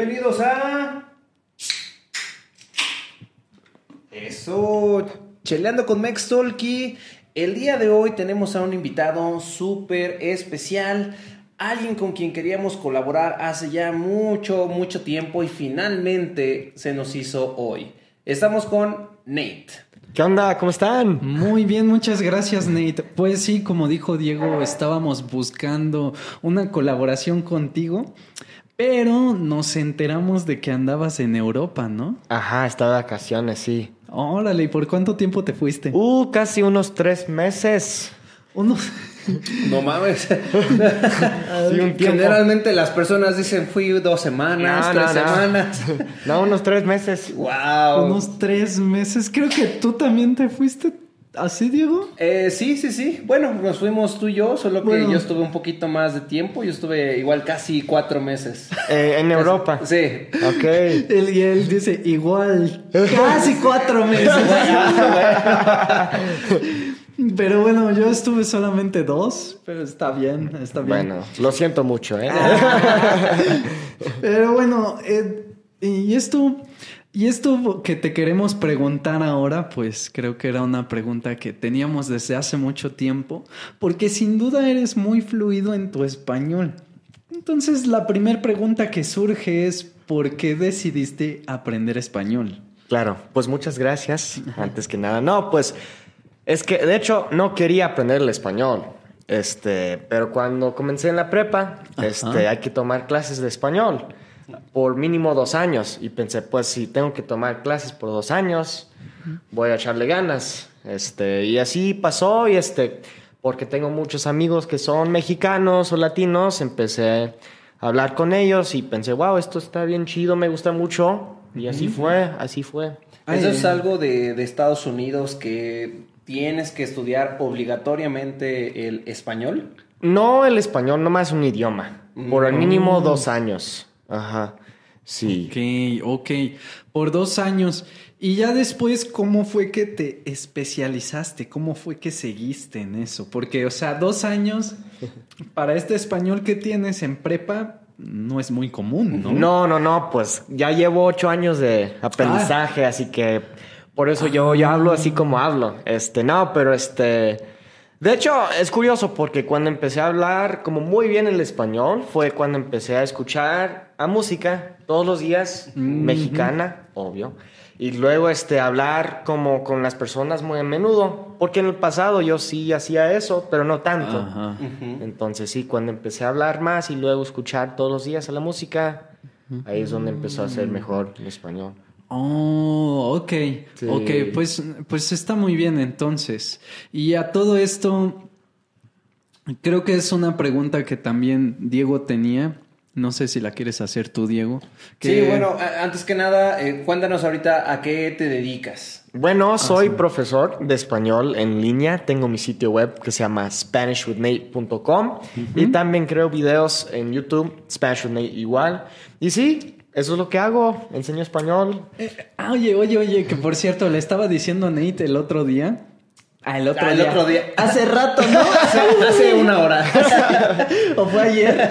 Bienvenidos a. Eso. Cheleando con Mex Tolki. El día de hoy tenemos a un invitado súper especial. Alguien con quien queríamos colaborar hace ya mucho, mucho tiempo y finalmente se nos hizo hoy. Estamos con Nate. ¿Qué onda? ¿Cómo están? Muy bien, muchas gracias Nate. Pues sí, como dijo Diego, estábamos buscando una colaboración contigo, pero nos enteramos de que andabas en Europa, ¿no? Ajá, estaba de vacaciones, sí. Órale, ¿y por cuánto tiempo te fuiste? Uh, casi unos tres meses. Unos... No mames. Sí, un tiempo. Generalmente las personas dicen fui dos semanas, No, tres no, no. semanas. No, unos tres meses. wow. Unos tres meses. Creo que tú también te fuiste así, Diego. Eh, sí, sí, sí. Bueno, nos fuimos tú y yo, solo que Bueno. yo estuve un poquito más de tiempo. Yo estuve igual casi cuatro meses. Eh, en Europa. Sí. Ok. Él, y él dice, igual, casi cuatro meses. Pero bueno, yo estuve solamente dos, pero está bien, está bien. Bueno, lo siento mucho, ¿eh? Pero bueno, eh, y esto, y esto que te queremos preguntar ahora, pues creo que era una pregunta que teníamos desde hace mucho tiempo, porque sin duda eres muy fluido en tu español. Entonces, la primera pregunta que surge es, ¿por qué decidiste aprender español? Claro, pues muchas gracias. Antes que nada, no, pues es que de hecho no quería aprender el español. Este, pero cuando comencé en la prepa, Ajá. este, hay que tomar clases de español por mínimo dos años. Y pensé, pues si tengo que tomar clases por dos años, voy a echarle ganas. Este, y así pasó. Y este, porque tengo muchos amigos que son mexicanos o latinos, empecé a hablar con ellos y pensé, wow, esto está bien chido, me gusta mucho. Y así fue, así fue. Eso Ay, es algo de, de Estados Unidos que tienes que estudiar obligatoriamente el español. No el español, nomás un idioma. Por al mínimo Mm. dos años. Ajá. Sí. Ok, ok. Por dos años. Y ya después, ¿cómo fue que te especializaste? ¿Cómo fue que seguiste en eso? Porque, o sea, dos años para este español que tienes en prepa no es muy común, ¿no? No, no, no, pues ya llevo ocho años de aprendizaje, así que por eso yo, yo hablo así como hablo. Este, no, pero este. De hecho, es curioso porque cuando empecé a hablar como muy bien el español fue cuando empecé a escuchar a música todos los días, mexicana, obvio. Y luego este, hablar como con las personas muy a menudo, porque en el pasado yo sí hacía eso, pero no tanto. Ajá. Entonces sí, cuando empecé a hablar más y luego escuchar todos los días a la música, ahí es donde empezó a ser mejor el español. Oh, ok. Sí. Ok, pues, pues está muy bien entonces. Y a todo esto, creo que es una pregunta que también Diego tenía. No sé si la quieres hacer tú, Diego. Que- Sí, bueno, antes que nada, eh, cuéntanos ahorita a qué te dedicas. Bueno, soy profesor de español en línea. Tengo mi sitio web que se llama SpanishWithNate.com y también creo videos en YouTube, Spanish with Nate igual. Y sí, eso es lo que hago. Enseño español. Eh, ah, oye, oye, oye, que por cierto, le estaba diciendo a Nate el otro día. Ah, el otro Ah, el día. otro día. Hace rato, ¿no? Hace, hace una hora. ¿O fue ayer?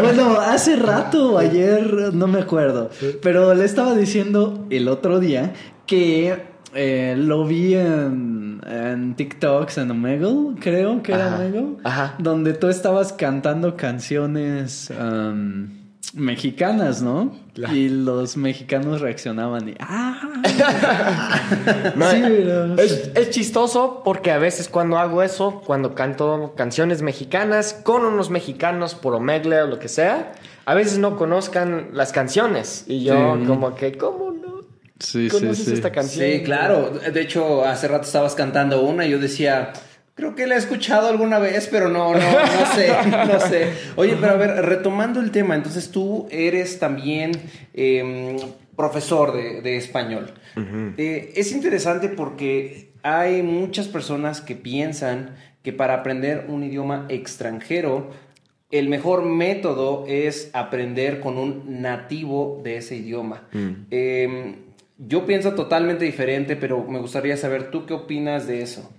bueno, hace rato o ayer, no me acuerdo. Pero le estaba diciendo el otro día que eh, lo vi en, en TikToks en Omegle, creo que era Ajá, Omegle. ajá. Donde tú estabas cantando canciones um, mexicanas, ¿no? Claro. Y los mexicanos reaccionaban y... ¡Ah! No, Sí, eh, pero- es, es chistoso porque a veces cuando hago eso, cuando canto canciones mexicanas con unos mexicanos por Omegle o lo que sea, a veces no conozcan las canciones. Y yo Sí. como que, ¿cómo no? Sí, sí, ¿Conoces sí. esta canción? Sí, claro. De hecho, hace rato estabas cantando una y yo decía, creo que la he escuchado alguna vez, pero no, no, no sé, no sé. Oye, pero a ver, retomando el tema, entonces tú eres también eh, profesor de, de español. Eh, es interesante porque hay muchas personas que piensan que para aprender un idioma extranjero, el mejor método es aprender con un nativo de ese idioma. Eh, yo pienso totalmente diferente, pero me gustaría saber tú qué opinas de eso.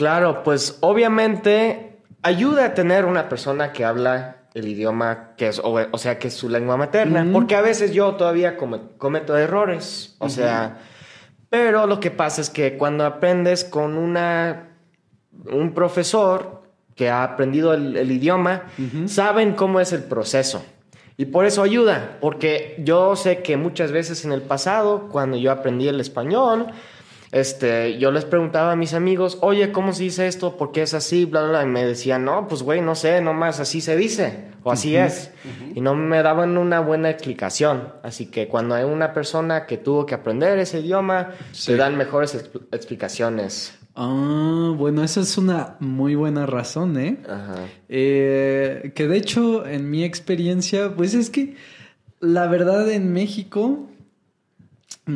Claro, pues obviamente ayuda a tener una persona que habla el idioma que es, o, sea, que es su lengua materna. Porque a veces yo todavía cometo errores. O sea, pero lo que pasa es que cuando aprendes con una, un profesor que ha aprendido el, idioma, saben cómo es el proceso. Y por eso ayuda, porque yo sé que muchas veces en el pasado, cuando yo aprendí el español, este, yo les preguntaba a mis amigos, oye, ¿cómo se dice esto? ¿Por qué es así? Bla, bla, bla. Y me decían, no, pues güey, no sé, nomás así se dice, o así es. Y no me daban una buena explicación. Así que cuando hay una persona que tuvo que aprender ese idioma, se dan mejores explicaciones. Ah, bueno, esa es una muy buena razón, ¿eh? Ajá. Eh, que de hecho, en mi experiencia, pues es que la verdad en México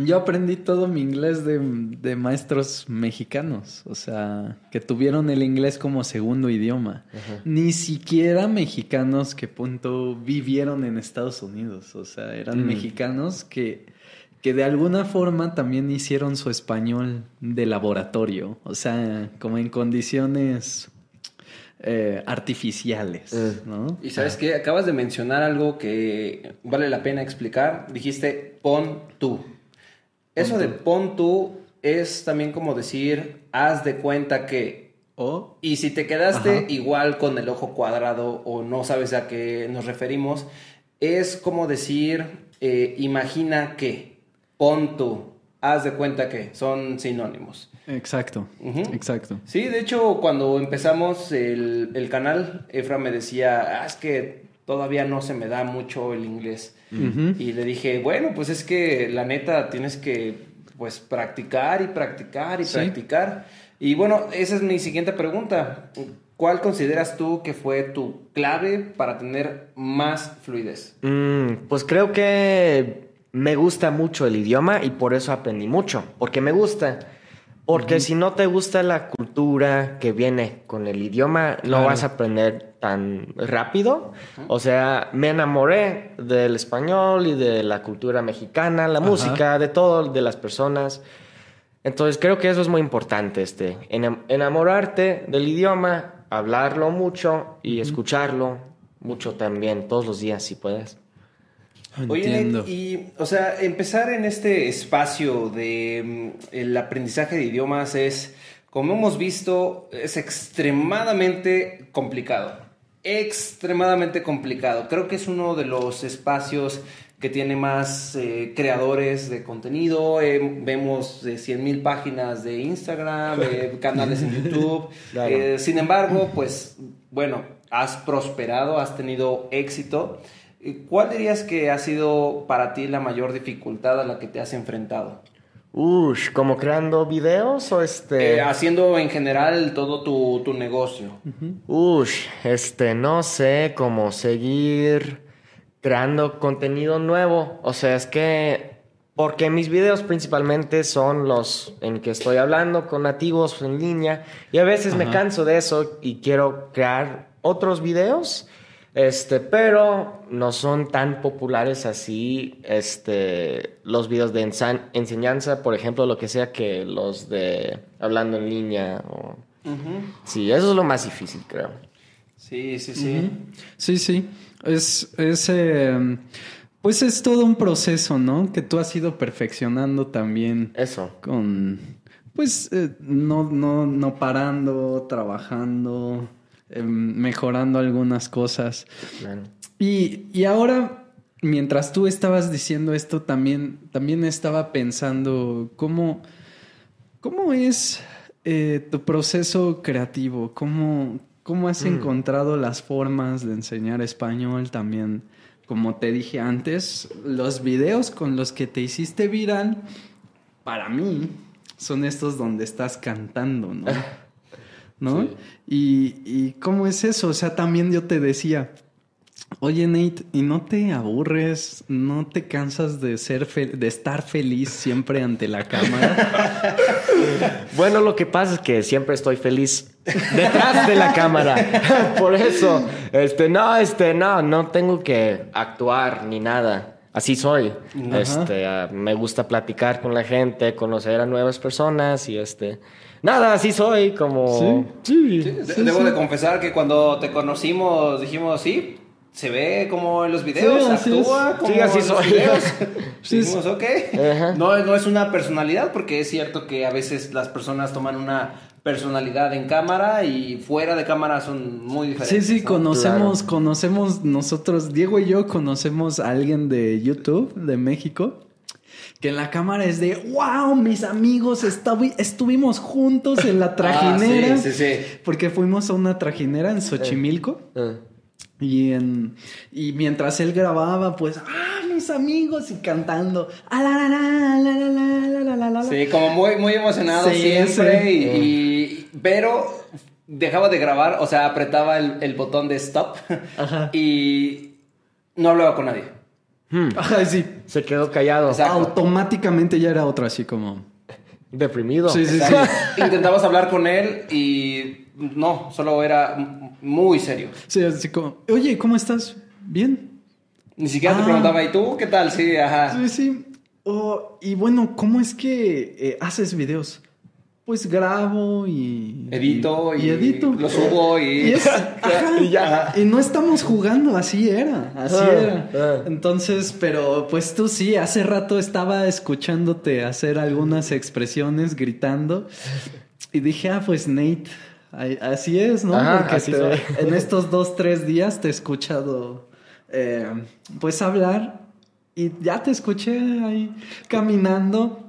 yo aprendí todo mi inglés de, maestros mexicanos, o sea, que tuvieron el inglés como segundo idioma. Ni siquiera mexicanos que punto vivieron en Estados Unidos, o sea, eran mm. mexicanos que, que de alguna forma también hicieron su español de laboratorio, o sea, como en condiciones eh, artificiales, mm. ¿no? Y sabes que acabas de mencionar algo que vale la pena explicar. Dijiste pon tú. Eso de pon tú es también como decir, haz de cuenta que... Y si te quedaste igual con el ojo cuadrado o no sabes a qué nos referimos, es como decir, eh, imagina que, pon tú, haz de cuenta que, son sinónimos. Exacto, exacto. Sí, de hecho, cuando empezamos el, canal, Efra me decía, ah, es que todavía no se me da mucho el inglés. Y le dije, bueno, pues es que la neta tienes que pues practicar y practicar y practicar. Y bueno, esa es mi siguiente pregunta. ¿Cuál consideras tú que fue tu clave para tener más fluidez? Mm, pues creo que me gusta mucho el idioma y por eso aprendí mucho, porque me gusta. Porque si no te gusta la cultura que viene con el idioma, no vas a aprender tan rápido. O sea, me enamoré del español y de la cultura mexicana, la música, de todo, de las personas. Entonces creo que eso es muy importante, este, enamorarte del idioma, hablarlo mucho y escucharlo mucho también, todos los días si puedes. Oye, y, o sea, empezar en este espacio de mm, el aprendizaje de idiomas es, como hemos visto, es extremadamente complicado. Extremadamente complicado. Creo que es uno de los espacios que tiene más eh, creadores de contenido. Eh, vemos de 100.000 páginas de Instagram, eh, canales en YouTube. sin embargo, pues, bueno, has prosperado, has tenido éxito. ¿Cuál dirías que ha sido para ti la mayor dificultad a la que te has enfrentado? Ush, ¿como creando videos o este...? Eh, haciendo en general todo tu, negocio. Ush, este, no sé, cómo seguir creando contenido nuevo. O sea, es que... Porque mis videos principalmente son los en que estoy hablando con nativos en línea y a veces me canso de eso y quiero crear otros videos este, pero no son tan populares así este, los videos de enseñanza, por ejemplo, lo que sea que los de hablando en línea. O... Sí, eso es lo más difícil, creo. Sí, sí, sí. Sí, sí. Es, es em, pues es todo un proceso, ¿no? Que tú has ido perfeccionando también. Eso. Con, pues, eh, no, no, no parando, trabajando. Em, mejorando algunas cosas. Y, ahora, mientras tú estabas diciendo esto, también, también estaba pensando cómo, cómo es eh, tu proceso creativo, cómo, cómo has mm. encontrado las formas de enseñar español también. Como te dije antes, los videos con los que te hiciste viral, para mí, son estos donde estás cantando, ¿no? ¿no? Y, cómo es eso, o sea, también yo te decía, oye Nate, ¿y no te aburres, no te cansas de ser de estar feliz siempre ante la cámara? bueno, lo que pasa es que siempre estoy feliz detrás de la cámara. Por eso, este, no, este, no, no tengo que actuar ni nada. Así soy. Este, ah, me gusta platicar con la gente, conocer a nuevas personas y este Nada, así soy, como... Sí, sí, Debo de confesar que cuando te conocimos dijimos, sí, se ve como en los videos, Sí, así actúa es. como Sí, así en los videos. Sí, Dijimos, ok. Ajá. No, no es una personalidad, porque es cierto que a veces las personas toman una personalidad en cámara y fuera de cámara son muy Sí, diferentes. sí, ¿no? conocemos, conocemos nosotros, Diego y yo conocemos a alguien de YouTube, de México, que en la cámara es de wow, mis amigos, estuvi estuvimos juntos en la trajinera. Porque fuimos a una trajinera en Xochimilco. Y, en, y mientras él grababa, pues, ah, mis amigos, y cantando, la, la, la, la, Sí, como muy, muy emocionado siempre. Y, pero dejaba de grabar, o sea, apretaba el, el botón de stop y no hablaba con nadie. Hmm. Ajá, sí. Se quedó callado. Exacto. Automáticamente ya era otro, así como. Deprimido. Sí, sí, sea, Intentabas hablar con él y no, solo era muy serio. Sí, así como, oye, ¿cómo estás? ¿Bien? Ni siquiera te Ah. preguntaba, ¿y tú qué tal? Sí, ajá. Sí, sí. Oh, y bueno, ¿cómo es que eh, haces videos? Pues grabo y... Edito y, edito. lo subo y... Y, es- ajá, Y ya. y no estamos jugando, así era, así Ah, era. ah. Entonces, pero pues tú sí, hace rato estaba escuchándote hacer algunas expresiones, gritando, y dije, ah, pues Nate, así es, ¿no? Ajá, Porque así te- en estos dos, tres días te he escuchado, eh, pues hablar, y ya te escuché ahí caminando.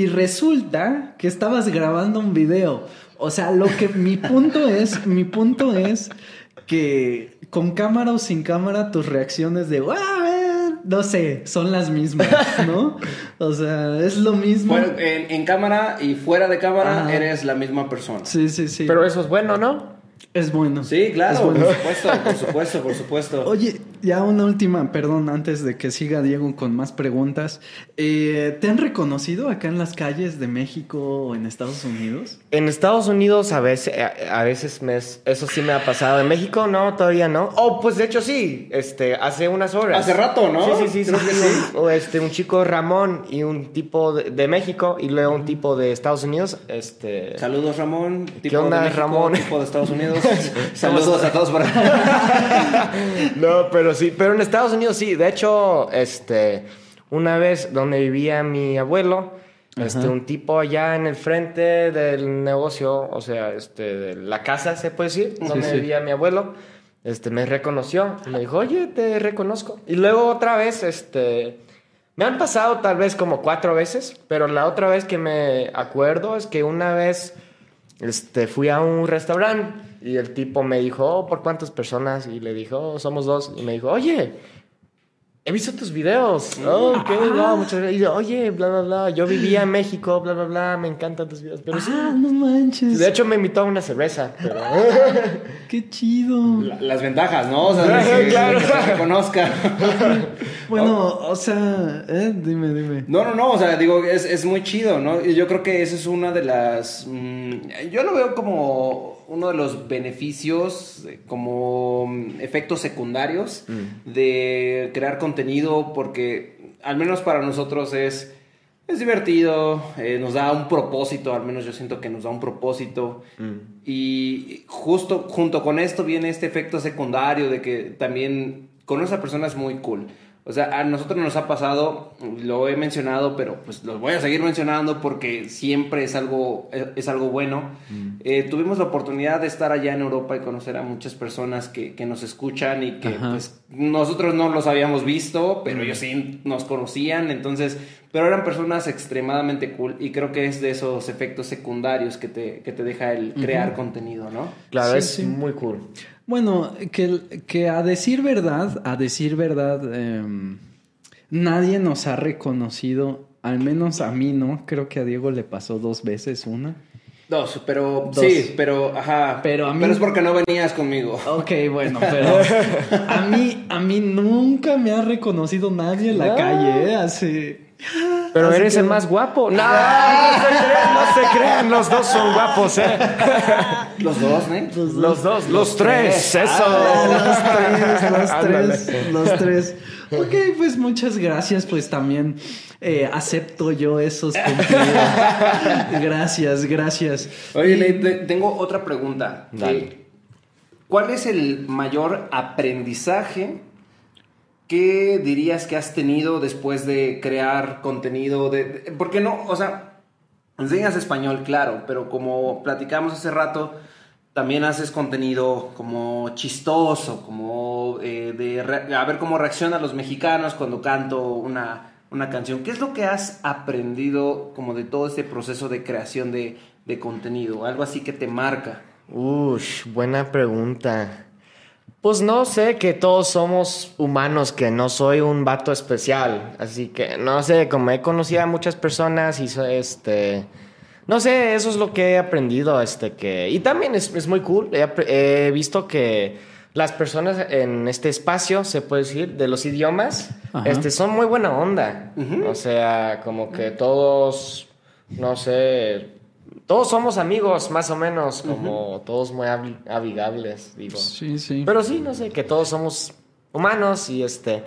Y resulta que estabas grabando un video. O sea, lo que mi punto es, mi punto es que con cámara o sin cámara tus reacciones de "Ah, no sé, son las mismas, ¿no? O sea, es lo mismo. Fuera- en, en cámara y fuera de cámara Ajá. eres la misma persona. Sí, sí, sí. Pero eso es bueno, ¿no? Es bueno. Sí, claro, bueno. por supuesto, por supuesto, por supuesto. Oye, ya una última, perdón, antes de que siga Diego con más preguntas. Eh, ¿Te han reconocido acá en las calles de México o en Estados Unidos? En Estados Unidos a veces, a, a veces me, es- eso sí me ha pasado. En México no, todavía no. Oh, pues de hecho sí, este, hace unas horas. Hace rato, ¿no? Sí, sí, sí. Creo sí, que sí. sí. O, Este, un chico Ramón y un tipo de, de México y luego un tipo de Estados Unidos. Este, Saludos, Ramón. Tipo onda, de México, Ramón? Tipo de Estados Unidos. Saludos a todos por no, pero sí, pero en Estados Unidos sí. De hecho, este, una vez donde vivía mi abuelo, este, un tipo allá en el frente del negocio, o sea, este, de la casa, se puede decir, donde sí. vivía mi abuelo, este, me reconoció. y Me dijo, oye, te reconozco. Y luego otra vez, este, me han pasado tal vez como cuatro veces, pero la otra vez que me acuerdo es que una vez este, fui a un restaurante y el tipo me dijo, oh, ¿por cuántas personas? Y le dijo, oh, somos dos. Y me dijo, oye, he visto tus videos. Oh, ok, no, muchas gracias. Y yo, oye, bla, bla, bla, yo vivía en México, bla, bla, bla, me encantan tus videos. Pero sí. Ah, no manches. De hecho, me invitó a una cerveza. Pero... Qué chido. La- las ventajas, ¿no? O sea, de que, Claro. que reconozca. Bueno, o sea, eh, dime, dime. No, no, no, o sea, digo, es, es muy chido, ¿no? Y yo creo que esa es una de las... mm, yo lo veo como uno de los beneficios, eh, como mm, efectos secundarios de crear contenido, porque al menos para nosotros es... Es divertido, eh, nos da un propósito, al menos yo siento que nos da un propósito. Y justo junto con esto viene este efecto secundario de que también conocer a personas muy cool. O sea, a nosotros nos ha pasado, lo he mencionado, pero pues lo voy a seguir mencionando porque siempre es algo, es, es algo bueno. Eh, tuvimos la oportunidad de estar allá en Europa y conocer a muchas personas que, que nos escuchan y que Ajá. pues nosotros no los habíamos visto, pero ellos sí nos conocían, entonces, pero eran personas extremadamente cool y creo que es de esos efectos secundarios que te, que te deja el crear contenido, ¿no? Claro, Sí, es sí. muy cool. Bueno, que, que a decir verdad, a decir verdad, em, nadie nos ha reconocido, al menos a mí, ¿no? Creo que a Diego le pasó dos veces una. Dos, pero Dos. sí, pero ajá. Pero a mí- es porque no venías conmigo. Ok, bueno, pero a mí, a mí nunca me ha reconocido nadie en la Ah. calle, ¿eh? Así. Pero Así eres que- el más guapo. No, no se crean, no se crean. Los dos son guapos, ¿eh? Los dos, ¿eh? Los dos, los tres, eso. Ah, los tres, los Ándale. tres, los tres. Ok, pues muchas gracias, pues también eh, acepto yo esos cumplidos. Gracias, gracias. Oye, te- tengo otra pregunta. Dale. Eh, ¿cuál es el mayor aprendizaje que dirías que has tenido después de crear contenido? De, de- porque no, o sea, enseñas español, claro, pero como platicamos hace rato, también haces contenido como chistoso, como eh, de a ver cómo reaccionan los mexicanos cuando canto una, una canción. ¿Qué es lo que has aprendido como de todo este proceso de creación de, de contenido? Algo así que te marca. Ush, buena pregunta. Pues no sé, que todos somos humanos, que no soy un vato especial. Así que no sé, como he conocido a muchas personas y este. No sé, eso es lo que he aprendido. Este, que, y también es, es muy cool. He, visto que las personas en este espacio, se puede decir, de los idiomas, Ajá. este, son muy buena onda. O sea, como que todos, no sé, todos somos amigos, más o menos, como todos muy amigables, digo. Sí, sí. Pero sí, no sé, que todos somos humanos y este...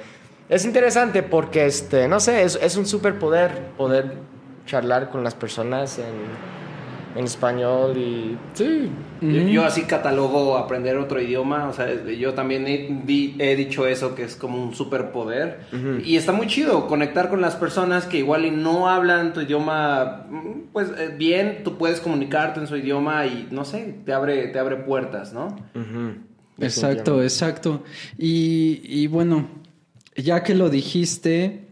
Es interesante porque, este, no sé, es, es un superpoder poder charlar con las personas en, en español y... Sí. Yo, yo así catalogo aprender otro idioma, o sea, yo también he, di- he dicho eso, que es como un superpoder. Y está muy chido conectar con las personas que igual y no hablan tu idioma, pues eh, bien, tú puedes comunicarte en su idioma y no sé, te abre, te abre puertas, ¿no? Exacto, exacto. Y, y bueno, ya que lo dijiste,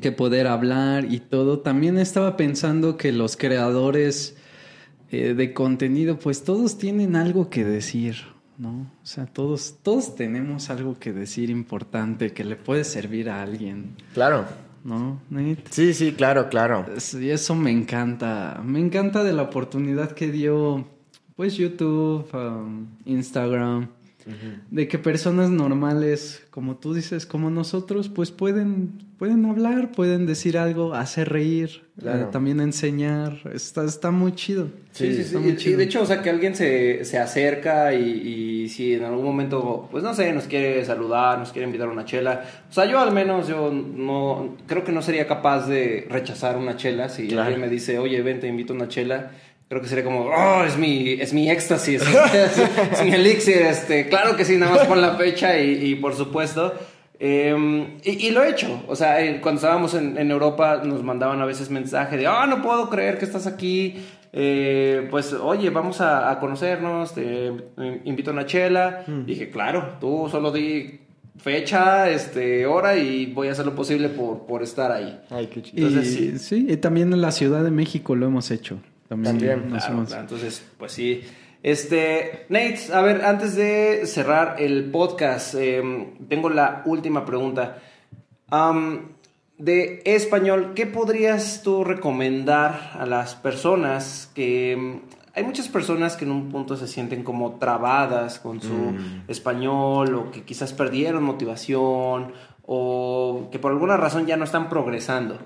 que poder hablar y todo, también estaba pensando que los creadores eh, de contenido, pues todos tienen algo que decir, ¿no? O sea, todos, todos tenemos algo que decir importante que le puede servir a alguien, Claro. ¿no? Nate? Sí, sí, claro, claro. Sí, eso me encanta. Me encanta de la oportunidad que dio, pues, YouTube, um, Instagram, de que personas normales, como tú dices, como nosotros, pues pueden, pueden hablar, pueden decir algo, hacer reír, Claro. eh, también enseñar. Está, está muy chido. Sí, sí, sí. está Y, muy y chido. de hecho, o sea, que alguien se, se acerca y, y si en algún momento, pues no sé, nos quiere saludar, nos quiere invitar a una chela. O sea, yo al menos, yo no, creo que no sería capaz de rechazar una chela. Si Claro. alguien me dice, oye, ven, te invito a una chela. Creo que sería como, oh, es mi, es mi éxtasis, es, es mi elixir, este, claro que sí, nada más pon la fecha y, y por supuesto. Eh, y, y lo he hecho, o sea, eh, cuando estábamos en, en Europa nos mandaban a veces mensaje de, ah, no puedo creer que estás aquí, eh, pues oye, vamos a, a conocernos, te invito a una chela. Dije, claro, tú solo di fecha, este, hora y voy a hacer lo posible por, por estar ahí. Ay, qué chido. Y, entonces, sí. sí. y también en la Ciudad de México lo hemos hecho. También, También, Claro, claro, entonces, pues sí. Este, Nate, a ver, antes de cerrar el podcast, eh, tengo la última pregunta. De español, ¿qué podrías tú recomendar a las personas que... mm, Hay muchas personas que en un punto se sienten como trabadas con su español o que quizás perdieron motivación o que por alguna razón ya no están progresando.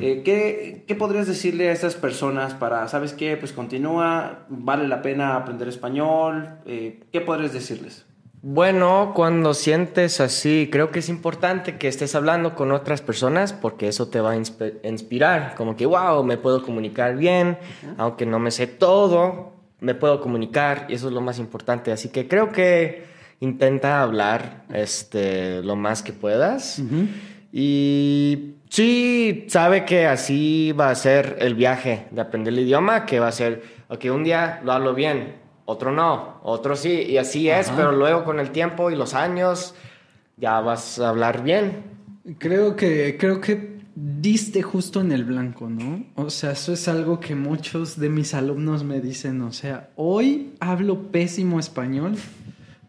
Eh, ¿qué, qué podrías decirle a estas personas para, sabes qué, pues continúa, vale la pena aprender español? Eh, ¿Qué podrías decirles? Bueno, cuando sientes así, creo que es importante que estés hablando con otras personas porque eso te va a inspirar. Como que, wow, me puedo comunicar bien, aunque no me sé todo, me puedo comunicar y eso es lo más importante. Así que creo que intenta hablar este, lo más que puedas. Y sí, sabe que así va a ser el viaje de aprender el idioma, que va a ser, ok, un día lo hablo bien, otro no, otro sí, y así es, pero luego con el tiempo y los años ya vas a hablar bien. Creo que, creo que diste justo en el blanco, ¿no? O sea, eso es algo que muchos de mis alumnos me dicen, o sea, hoy hablo pésimo español,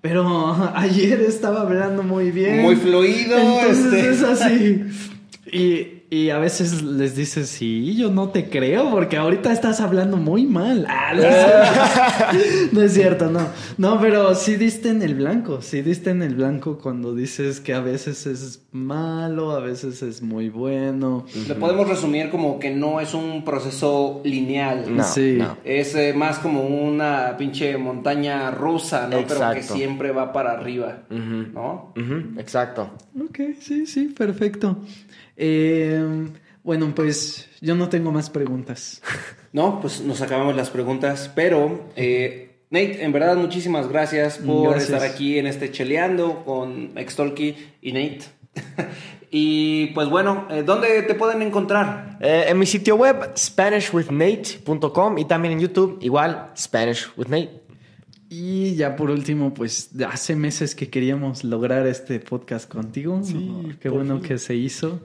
pero ayer estaba hablando muy bien. Muy fluido, Entonces este. es así. Y, y a veces les dices, sí, yo no te creo porque ahorita estás hablando muy mal. Ah, no, es cierto. no es cierto, no. No, pero sí diste en el blanco, sí diste en el blanco cuando dices que a veces es malo, a veces es muy bueno. Le podemos resumir como que no es un proceso lineal. No, Sí. no. Es eh, más como una pinche montaña rusa, ¿no? Pero que siempre va para arriba. ¿no? Exacto. Ok, sí, sí, perfecto. Eh, bueno, pues yo no tengo más preguntas. No, pues nos acabamos las preguntas, pero eh, Nate, en verdad, muchísimas gracias por Gracias. estar aquí en este Cheleando con Extolki y Nate. y pues bueno, eh, ¿dónde te pueden encontrar? Eh, en mi sitio web, SpanishWithNate.com y también en YouTube, igual, Spanish with Nate. Y ya por último, pues hace meses que queríamos lograr este podcast contigo. Sí, qué bueno que se hizo.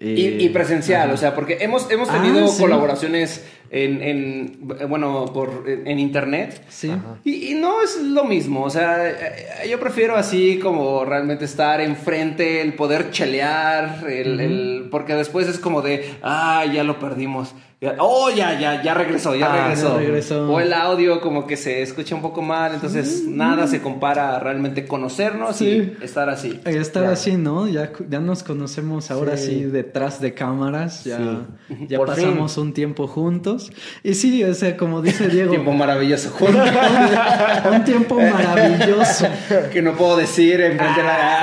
Y, Eh, y presencial, ajá. o sea, porque hemos, hemos Ah, tenido sí. colaboraciones en, en, bueno, por, en internet. Sí. Y, y no es lo mismo, o sea, eh, yo prefiero así como realmente estar enfrente, el poder chelear, el, el- porque después es como de, ah, ya lo perdimos. Oh, ya, ya, ya regresó, ya Ah, regresó. O el audio como que se escucha un poco mal, entonces nada se compara a realmente conocernos Sí. y estar así. Estar así, ¿no? Ya, ya nos conocemos ahora sí, Sí. detrás de cámaras, ya, ya Por pasamos un tiempo juntos. Y sí, o sea, como dice Diego, Tiempo maravilloso juntos. un tiempo maravilloso. que no puedo decir en frente de la...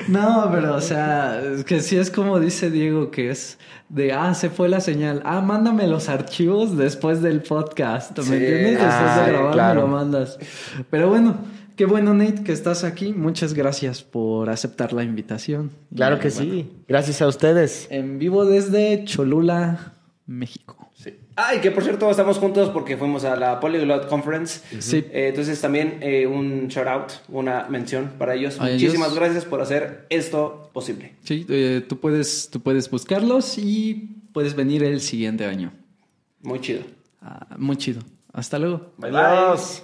No, pero o sea, que sí es como dice Diego, que es de, ah, se fue la señal. Ah, mándame los archivos después del podcast. ¿Me Sí. entiendes? Después Ah, de grabar claro. me lo mandas. Pero bueno, qué bueno, Nate, que estás aquí. Muchas gracias por aceptar la invitación. Claro Y, que bueno, sí. Gracias a ustedes. En vivo desde Cholula, México. Sí. Ah, y que por cierto estamos juntos porque fuimos a la Polyglot Conference. Sí. Eh, entonces también eh, un shout out, una mención para ellos. A Muchísimas ellos. gracias por hacer esto posible. Sí, eh, tú, puedes, tú puedes buscarlos y puedes venir el siguiente año. Muy chido. Ah, muy chido. Hasta luego. Bye bye. Adiós.